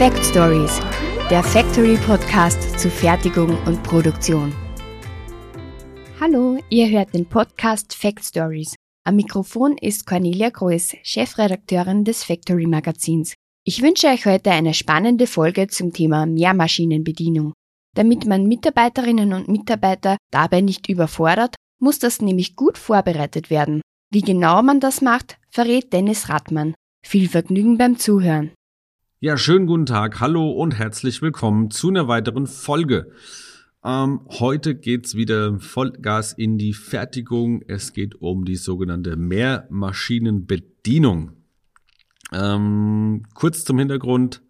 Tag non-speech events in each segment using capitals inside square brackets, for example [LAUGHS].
Fact Stories, der Factory Podcast zu Fertigung und Produktion. Hallo, ihr hört den Podcast Fact Stories. Am Mikrofon ist Cornelia Groß, Chefredakteurin des Factory Magazins. Ich wünsche euch heute eine spannende Folge zum Thema Mehrmaschinenbedienung. Damit man Mitarbeiterinnen und Mitarbeiter dabei nicht überfordert, muss das nämlich gut vorbereitet werden. Wie genau man das macht, verrät Dennis Rattmann. Viel Vergnügen beim Zuhören. Ja, schönen guten Tag, hallo und herzlich willkommen zu einer weiteren Folge. Ähm, heute geht's wieder Vollgas in die Fertigung. Es geht um die sogenannte Mehrmaschinenbedienung. Ähm, kurz zum Hintergrund.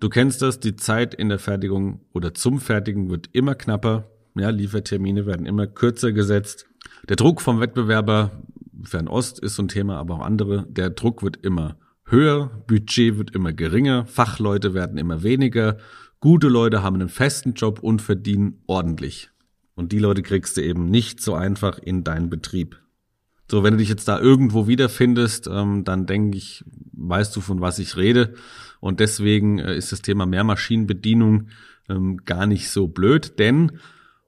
Du kennst das, die Zeit in der Fertigung oder zum Fertigen wird immer knapper. Ja, Liefertermine werden immer kürzer gesetzt. Der Druck vom Wettbewerber Fernost ist so ein Thema, aber auch andere. Der Druck wird immer höher, Budget wird immer geringer, Fachleute werden immer weniger, gute Leute haben einen festen Job und verdienen ordentlich. Und die Leute kriegst du eben nicht so einfach in deinen Betrieb. So, wenn du dich jetzt da irgendwo wiederfindest, ähm, dann denke ich, weißt du, von was ich rede. Und deswegen äh, ist das Thema Mehrmaschinenbedienung ähm, gar nicht so blöd, denn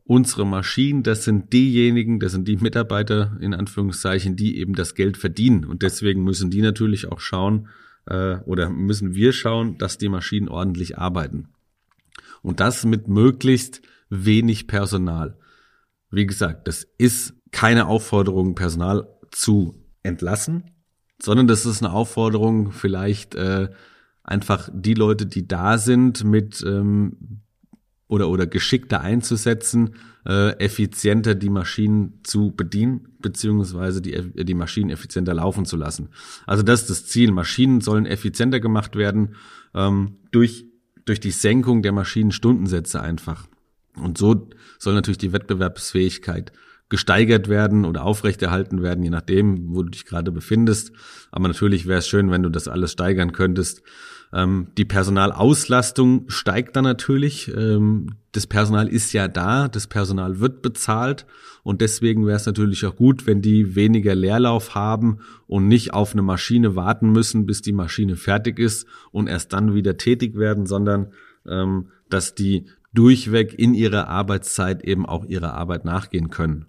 unsere Maschinen, das sind diejenigen, das sind die Mitarbeiter in Anführungszeichen, die eben das Geld verdienen. Und deswegen müssen die natürlich auch schauen äh, oder müssen wir schauen, dass die Maschinen ordentlich arbeiten. Und das mit möglichst wenig Personal. Wie gesagt, das ist keine Aufforderung, Personal zu entlassen, sondern das ist eine Aufforderung, vielleicht äh, einfach die Leute, die da sind, mit ähm, oder, oder geschickter einzusetzen, äh, effizienter die Maschinen zu bedienen, beziehungsweise die, die Maschinen effizienter laufen zu lassen. Also das ist das Ziel. Maschinen sollen effizienter gemacht werden ähm, durch, durch die Senkung der Maschinenstundensätze einfach. Und so soll natürlich die Wettbewerbsfähigkeit gesteigert werden oder aufrechterhalten werden, je nachdem, wo du dich gerade befindest. Aber natürlich wäre es schön, wenn du das alles steigern könntest. Ähm, die Personalauslastung steigt dann natürlich. Ähm, das Personal ist ja da, das Personal wird bezahlt und deswegen wäre es natürlich auch gut, wenn die weniger Leerlauf haben und nicht auf eine Maschine warten müssen, bis die Maschine fertig ist und erst dann wieder tätig werden, sondern ähm, dass die durchweg in ihrer Arbeitszeit eben auch ihrer Arbeit nachgehen können.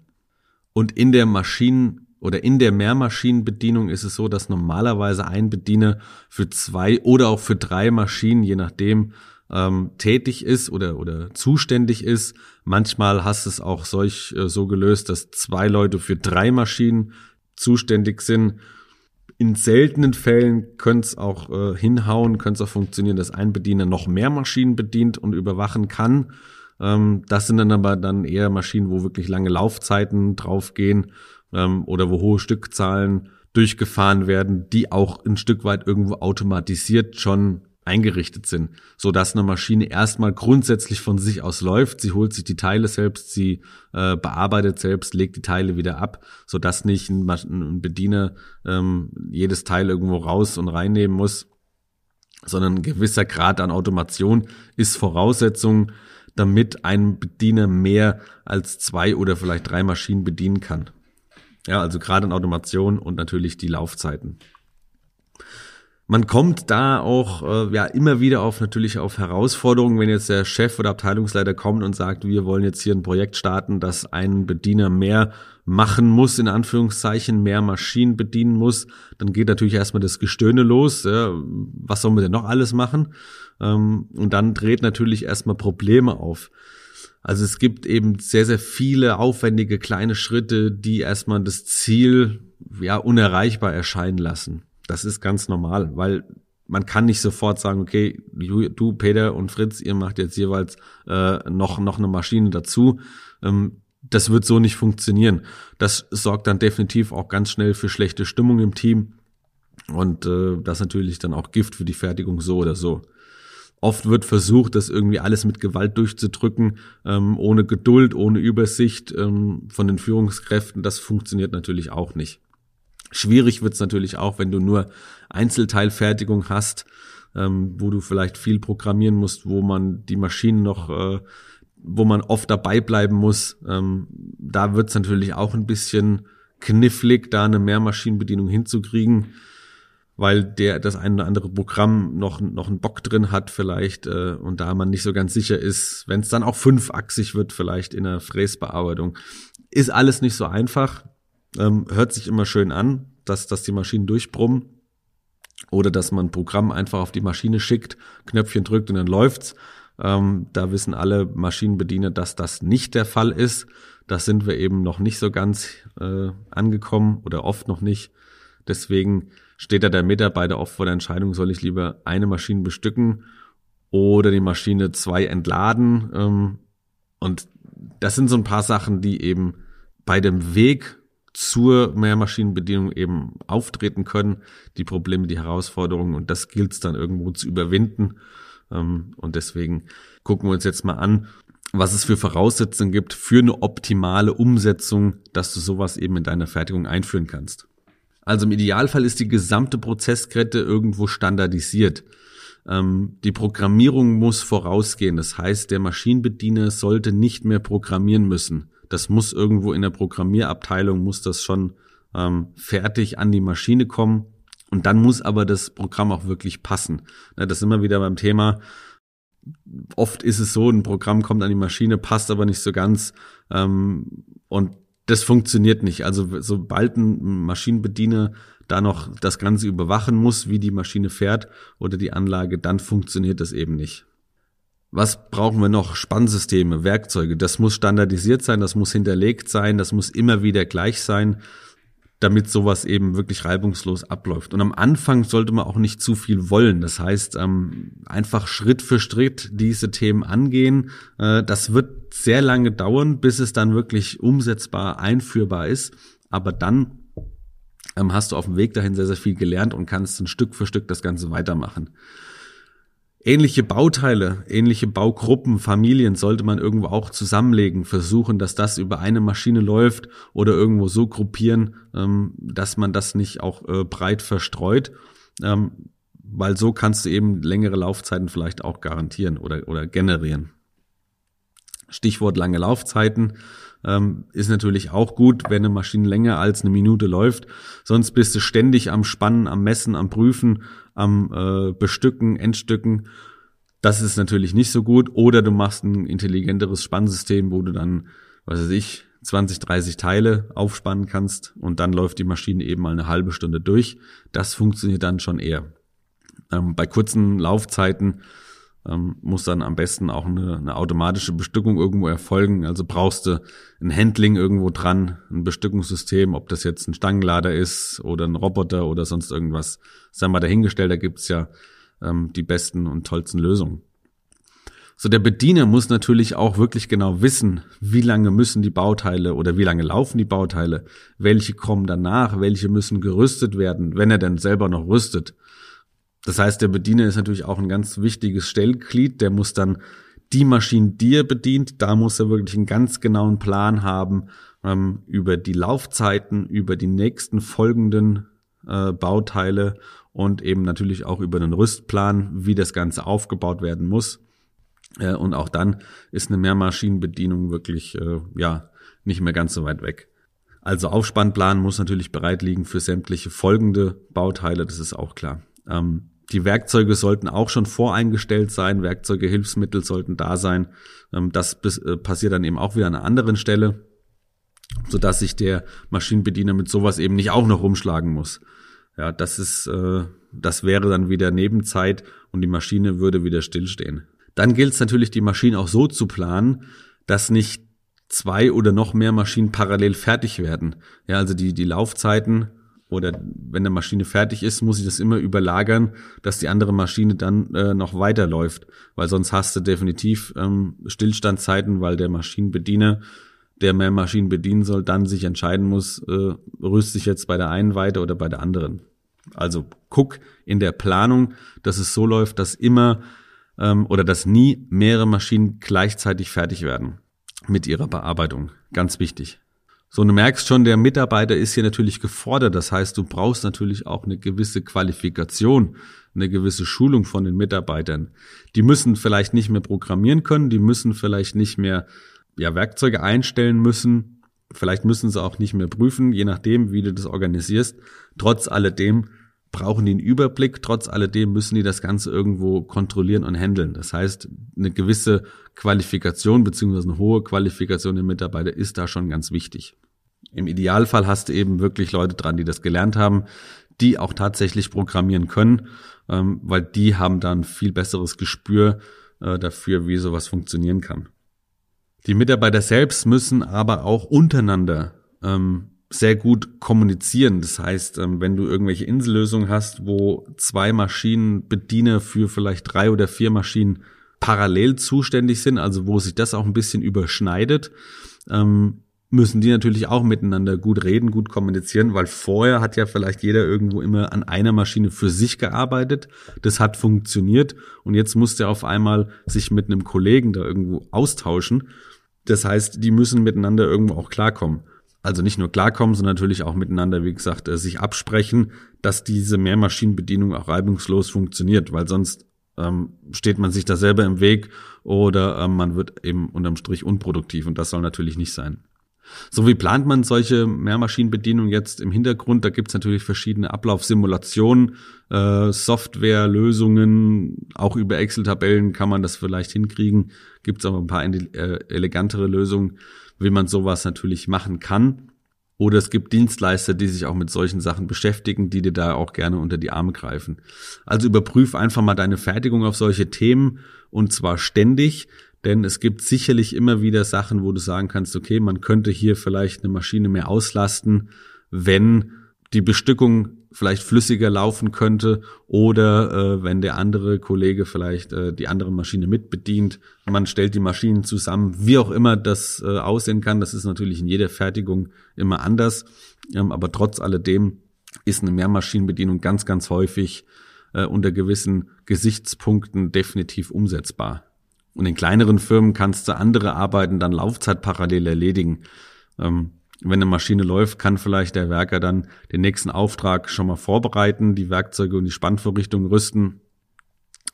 Und in der Maschinen- oder in der Mehrmaschinenbedienung ist es so, dass normalerweise ein Bediener für zwei oder auch für drei Maschinen, je nachdem, ähm, tätig ist oder, oder zuständig ist. Manchmal hast es auch solch äh, so gelöst, dass zwei Leute für drei Maschinen zuständig sind. In seltenen Fällen könnte es auch äh, hinhauen, könnte es auch funktionieren, dass ein Bediener noch mehr Maschinen bedient und überwachen kann. Ähm, das sind dann aber dann eher Maschinen, wo wirklich lange Laufzeiten draufgehen ähm, oder wo hohe Stückzahlen durchgefahren werden, die auch ein Stück weit irgendwo automatisiert schon eingerichtet sind, so dass eine Maschine erstmal grundsätzlich von sich aus läuft. Sie holt sich die Teile selbst, sie äh, bearbeitet selbst, legt die Teile wieder ab, so dass nicht ein, ein Bediener ähm, jedes Teil irgendwo raus und reinnehmen muss, sondern ein gewisser Grad an Automation ist Voraussetzung damit ein Bediener mehr als zwei oder vielleicht drei Maschinen bedienen kann. Ja, also gerade in Automation und natürlich die Laufzeiten. Man kommt da auch äh, ja immer wieder auf natürlich auf Herausforderungen, wenn jetzt der Chef oder Abteilungsleiter kommt und sagt, wir wollen jetzt hier ein Projekt starten, dass ein Bediener mehr machen muss, in Anführungszeichen, mehr Maschinen bedienen muss, dann geht natürlich erstmal das Gestöhne los. Ja, was sollen wir denn noch alles machen? Ähm, und dann dreht natürlich erstmal Probleme auf. Also es gibt eben sehr, sehr viele aufwendige kleine Schritte, die erstmal das Ziel ja unerreichbar erscheinen lassen. Das ist ganz normal, weil man kann nicht sofort sagen, okay, du, Peter und Fritz, ihr macht jetzt jeweils äh, noch, noch eine Maschine dazu. Ähm, das wird so nicht funktionieren. Das sorgt dann definitiv auch ganz schnell für schlechte Stimmung im Team. Und äh, das natürlich dann auch Gift für die Fertigung so oder so. Oft wird versucht, das irgendwie alles mit Gewalt durchzudrücken, ähm, ohne Geduld, ohne Übersicht ähm, von den Führungskräften. Das funktioniert natürlich auch nicht. Schwierig wird's natürlich auch, wenn du nur Einzelteilfertigung hast, ähm, wo du vielleicht viel programmieren musst, wo man die Maschinen noch, äh, wo man oft dabei bleiben muss. Ähm, da wird's natürlich auch ein bisschen knifflig, da eine Mehrmaschinenbedienung hinzukriegen. Weil der das ein oder andere Programm noch, noch einen Bock drin hat vielleicht äh, und da man nicht so ganz sicher ist, wenn es dann auch fünfachsig wird vielleicht in der Fräsbearbeitung. Ist alles nicht so einfach, ähm, hört sich immer schön an, dass, dass die Maschinen durchbrummen oder dass man ein Programm einfach auf die Maschine schickt, Knöpfchen drückt und dann läuft's. Ähm, da wissen alle Maschinenbediener, dass das nicht der Fall ist. Das sind wir eben noch nicht so ganz äh, angekommen oder oft noch nicht. Deswegen steht da der Mitarbeiter oft vor der Entscheidung, soll ich lieber eine Maschine bestücken oder die Maschine zwei entladen. Ähm, und das sind so ein paar Sachen, die eben bei dem Weg zur Mehrmaschinenbedienung eben auftreten können, die Probleme, die Herausforderungen und das gilt es dann irgendwo zu überwinden. Ähm, und deswegen gucken wir uns jetzt mal an, was es für Voraussetzungen gibt für eine optimale Umsetzung, dass du sowas eben in deiner Fertigung einführen kannst. Also im Idealfall ist die gesamte Prozesskette irgendwo standardisiert. Ähm, die Programmierung muss vorausgehen. Das heißt, der Maschinenbediener sollte nicht mehr programmieren müssen. Das muss irgendwo in der Programmierabteilung, muss das schon ähm, fertig an die Maschine kommen. Und dann muss aber das Programm auch wirklich passen. Ja, das ist immer wieder beim Thema. Oft ist es so, ein Programm kommt an die Maschine, passt aber nicht so ganz. Ähm, und das funktioniert nicht. Also sobald ein Maschinenbediener da noch das Ganze überwachen muss, wie die Maschine fährt oder die Anlage, dann funktioniert das eben nicht. Was brauchen wir noch? Spannsysteme, Werkzeuge. Das muss standardisiert sein, das muss hinterlegt sein, das muss immer wieder gleich sein, damit sowas eben wirklich reibungslos abläuft. Und am Anfang sollte man auch nicht zu viel wollen. Das heißt, ähm, einfach Schritt für Schritt diese Themen angehen. Äh, das wird sehr lange dauern, bis es dann wirklich umsetzbar, einführbar ist. Aber dann ähm, hast du auf dem Weg dahin sehr, sehr viel gelernt und kannst ein Stück für Stück das Ganze weitermachen. Ähnliche Bauteile, ähnliche Baugruppen, Familien sollte man irgendwo auch zusammenlegen, versuchen, dass das über eine Maschine läuft oder irgendwo so gruppieren, ähm, dass man das nicht auch äh, breit verstreut, ähm, weil so kannst du eben längere Laufzeiten vielleicht auch garantieren oder, oder generieren. Stichwort lange Laufzeiten ähm, ist natürlich auch gut, wenn eine Maschine länger als eine Minute läuft. Sonst bist du ständig am Spannen, am Messen, am Prüfen, am äh, Bestücken, Endstücken. Das ist natürlich nicht so gut. Oder du machst ein intelligenteres Spannsystem, wo du dann, was weiß ich, 20, 30 Teile aufspannen kannst und dann läuft die Maschine eben mal eine halbe Stunde durch. Das funktioniert dann schon eher. Ähm, bei kurzen Laufzeiten ähm, muss dann am besten auch eine, eine automatische Bestückung irgendwo erfolgen. Also brauchst du ein Handling irgendwo dran, ein Bestückungssystem, ob das jetzt ein Stangenlader ist oder ein Roboter oder sonst irgendwas. Sei mal dahingestellt, da gibt's ja ähm, die besten und tollsten Lösungen. So, der Bediener muss natürlich auch wirklich genau wissen, wie lange müssen die Bauteile oder wie lange laufen die Bauteile, welche kommen danach, welche müssen gerüstet werden, wenn er denn selber noch rüstet. Das heißt, der Bediener ist natürlich auch ein ganz wichtiges Stellglied. Der muss dann die Maschinen, die er bedient, da muss er wirklich einen ganz genauen Plan haben ähm, über die Laufzeiten, über die nächsten folgenden äh, Bauteile und eben natürlich auch über den Rüstplan, wie das Ganze aufgebaut werden muss. Äh, und auch dann ist eine Mehrmaschinenbedienung wirklich äh, ja nicht mehr ganz so weit weg. Also Aufspannplan muss natürlich bereit liegen für sämtliche folgende Bauteile, das ist auch klar. Ähm, die Werkzeuge sollten auch schon voreingestellt sein, Werkzeuge, Hilfsmittel sollten da sein. Ähm, das äh, passiert dann eben auch wieder an einer anderen Stelle, sodass sich der Maschinenbediener mit sowas eben nicht auch noch rumschlagen muss. Ja, das ist, äh, das wäre dann wieder Nebenzeit und die Maschine würde wieder stillstehen. Dann gilt es natürlich, die Maschine auch so zu planen, dass nicht zwei oder noch mehr Maschinen parallel fertig werden. Ja, also die, die Laufzeiten oder wenn eine Maschine fertig ist, muss ich das immer überlagern, dass die andere Maschine dann äh, noch weiterläuft, weil sonst hast du definitiv ähm, Stillstandzeiten, weil der Maschinenbediener, der mehr Maschinen bedienen soll, dann sich entscheiden muss, äh, rüste ich jetzt bei der einen weiter oder bei der anderen. Also guck in der Planung, dass es so läuft, dass immer ähm, oder dass nie mehrere Maschinen gleichzeitig fertig werden mit ihrer Bearbeitung. Ganz wichtig. So, du merkst schon, der Mitarbeiter ist hier natürlich gefordert. Das heißt, du brauchst natürlich auch eine gewisse Qualifikation, eine gewisse Schulung von den Mitarbeitern. Die müssen vielleicht nicht mehr programmieren können, die müssen vielleicht nicht mehr ja, Werkzeuge einstellen müssen. Vielleicht müssen sie auch nicht mehr prüfen, je nachdem, wie du das organisierst. Trotz alledem brauchen die einen Überblick. Trotz alledem müssen die das Ganze irgendwo kontrollieren und handeln. Das heißt, eine gewisse Qualifikation beziehungsweise eine hohe Qualifikation der Mitarbeiter ist da schon ganz wichtig. Im Idealfall hast du eben wirklich Leute dran, die das gelernt haben, die auch tatsächlich programmieren können, ähm, weil die haben dann viel besseres Gespür äh, dafür, wie sowas funktionieren kann. Die Mitarbeiter selbst müssen aber auch untereinander ähm, sehr gut kommunizieren. Das heißt, ähm, wenn du irgendwelche Insellösungen hast, wo zwei Maschinen Bediener für vielleicht drei oder vier Maschinen parallel zuständig sind, also wo sich das auch ein bisschen überschneidet, ähm, müssen die natürlich auch miteinander gut reden, gut kommunizieren, weil vorher hat ja vielleicht jeder irgendwo immer an einer Maschine für sich gearbeitet. Das hat funktioniert und jetzt muss der auf einmal sich mit einem Kollegen da irgendwo austauschen. Das heißt, die müssen miteinander irgendwo auch klarkommen also nicht nur klarkommen, sondern natürlich auch miteinander, wie gesagt, äh, sich absprechen, dass diese Mehrmaschinenbedienung auch reibungslos funktioniert, weil sonst ähm, steht man sich da selber im Weg oder ähm, man wird eben unterm Strich unproduktiv und das soll natürlich nicht sein. So wie plant man solche Mehrmaschinenbedienungen jetzt im Hintergrund? Da gibt's natürlich verschiedene Ablaufsimulationen, äh, Softwarelösungen, auch über Excel-Tabellen kann man das vielleicht hinkriegen. Gibt's aber ein paar äh, elegantere Lösungen wie man sowas natürlich machen kann. Oder es gibt Dienstleister, die sich auch mit solchen Sachen beschäftigen, die dir da auch gerne unter die Arme greifen. Also überprüf einfach mal deine Fertigung auf solche Themen und zwar ständig, denn es gibt sicherlich immer wieder Sachen, wo du sagen kannst, okay, man könnte hier vielleicht eine Maschine mehr auslasten, wenn die Bestückung vielleicht flüssiger laufen könnte oder äh, wenn der andere Kollege vielleicht äh, die andere Maschine mitbedient. Man stellt die Maschinen zusammen, wie auch immer das äh, aussehen kann. Das ist natürlich in jeder Fertigung immer anders. Ähm, aber trotz alledem ist eine Mehrmaschinenbedienung ganz, ganz häufig äh, unter gewissen Gesichtspunkten definitiv umsetzbar. Und in kleineren Firmen kannst du andere Arbeiten dann laufzeitparallel erledigen. Ähm, wenn eine Maschine läuft, kann vielleicht der Werker dann den nächsten Auftrag schon mal vorbereiten, die Werkzeuge und die Spannvorrichtung rüsten,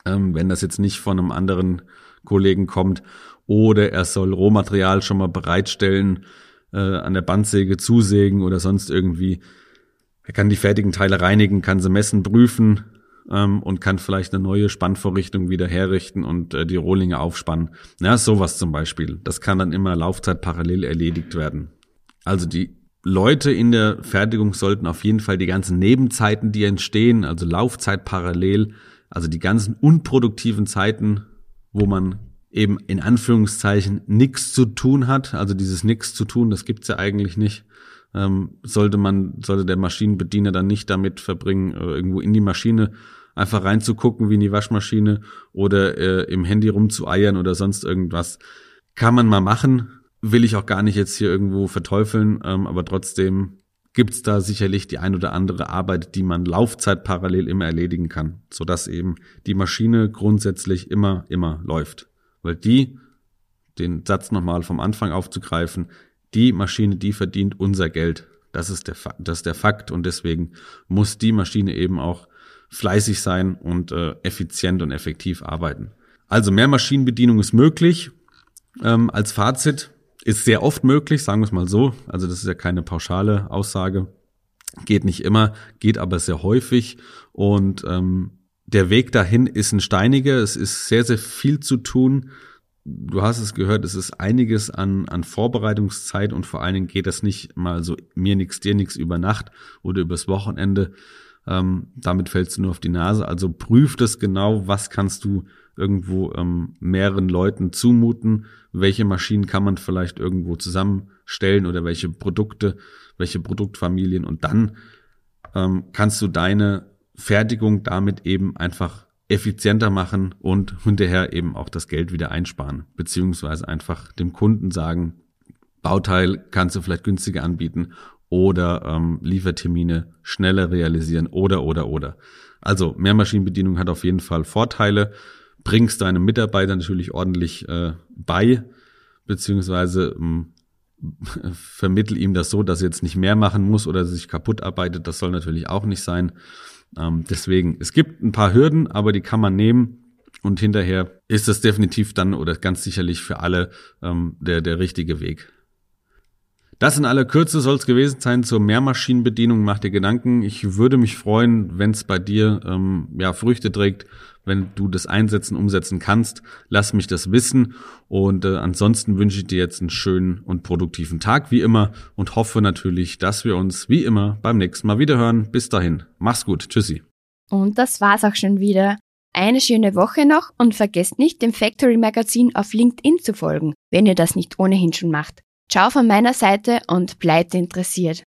ähm, wenn das jetzt nicht von einem anderen Kollegen kommt. Oder er soll Rohmaterial schon mal bereitstellen, äh, an der Bandsäge zusägen oder sonst irgendwie. Er kann die fertigen Teile reinigen, kann sie messen, prüfen ähm, und kann vielleicht eine neue Spannvorrichtung wieder herrichten und äh, die Rohlinge aufspannen. Ja, sowas zum Beispiel. Das kann dann immer Laufzeit parallel erledigt werden. Also die Leute in der Fertigung sollten auf jeden Fall die ganzen Nebenzeiten, die entstehen, also Laufzeit parallel, also die ganzen unproduktiven Zeiten, wo man eben in Anführungszeichen nichts zu tun hat, also dieses nichts zu tun, das gibt's ja eigentlich nicht, ähm, sollte man, sollte der Maschinenbediener dann nicht damit verbringen, äh, irgendwo in die Maschine einfach reinzugucken wie in die Waschmaschine oder äh, im Handy rumzueiern oder sonst irgendwas. Kann man mal machen, will ich auch gar nicht jetzt hier irgendwo verteufeln, ähm, aber trotzdem gibt's da sicherlich die ein oder andere Arbeit, die man Laufzeit parallel immer erledigen kann, sodass eben die Maschine grundsätzlich immer, immer läuft. Weil die, den Satz nochmal vom Anfang aufzugreifen, die Maschine, die verdient unser Geld. Das ist der, das ist der Fakt und deswegen muss die Maschine eben auch fleißig sein und äh, effizient und effektiv arbeiten. Also mehr Maschinenbedienung ist möglich. Ähm, als Fazit, ist sehr oft möglich, sagen wir es mal so. Also das ist ja keine pauschale Aussage. Geht nicht immer, geht aber sehr häufig. Und ähm, der Weg dahin ist ein steiniger. Es ist sehr, sehr viel zu tun. Du hast es gehört, es ist einiges an, an Vorbereitungszeit und vor allen Dingen geht das nicht mal so mir nix, dir nix über Nacht oder übers Wochenende. Ähm, damit fällst du nur auf die Nase. Also prüf das genau, was kannst du irgendwo ähm, mehreren Leuten zumuten, welche Maschinen kann man vielleicht irgendwo zusammenstellen oder welche Produkte, welche Produktfamilien? Und dann ähm, kannst du deine Fertigung damit eben einfach effizienter machen und hinterher eben auch das Geld wieder einsparen, beziehungsweise einfach dem Kunden sagen, Bauteil kannst du vielleicht günstiger anbieten oder ähm, Liefertermine schneller realisieren oder oder oder. Also Mehrmaschinenbedienung hat auf jeden Fall Vorteile bringst deinem Mitarbeiter natürlich ordentlich äh, bei, beziehungsweise ähm, [LAUGHS] vermittel ihm das so, dass er jetzt nicht mehr machen muss oder sich kaputt arbeitet. Das soll natürlich auch nicht sein. Ähm, deswegen, es gibt ein paar Hürden, aber die kann man nehmen. Und hinterher ist das definitiv dann oder ganz sicherlich für alle ähm, der, der richtige Weg. Das in aller Kürze soll es gewesen sein zur Mehrmaschinenbedienung. Mach dir Gedanken. Ich würde mich freuen, wenn es bei dir ähm, ja Früchte trägt, wenn du das einsetzen, umsetzen kannst. Lass mich das wissen. Und äh, ansonsten wünsche ich dir jetzt einen schönen und produktiven Tag wie immer und hoffe natürlich, dass wir uns wie immer beim nächsten Mal wiederhören. Bis dahin, mach's gut. Tschüssi. Und das war's auch schon wieder. Eine schöne Woche noch und vergesst nicht, dem Factory Magazin auf LinkedIn zu folgen, wenn ihr das nicht ohnehin schon macht. Ciao von meiner Seite und bleibt interessiert.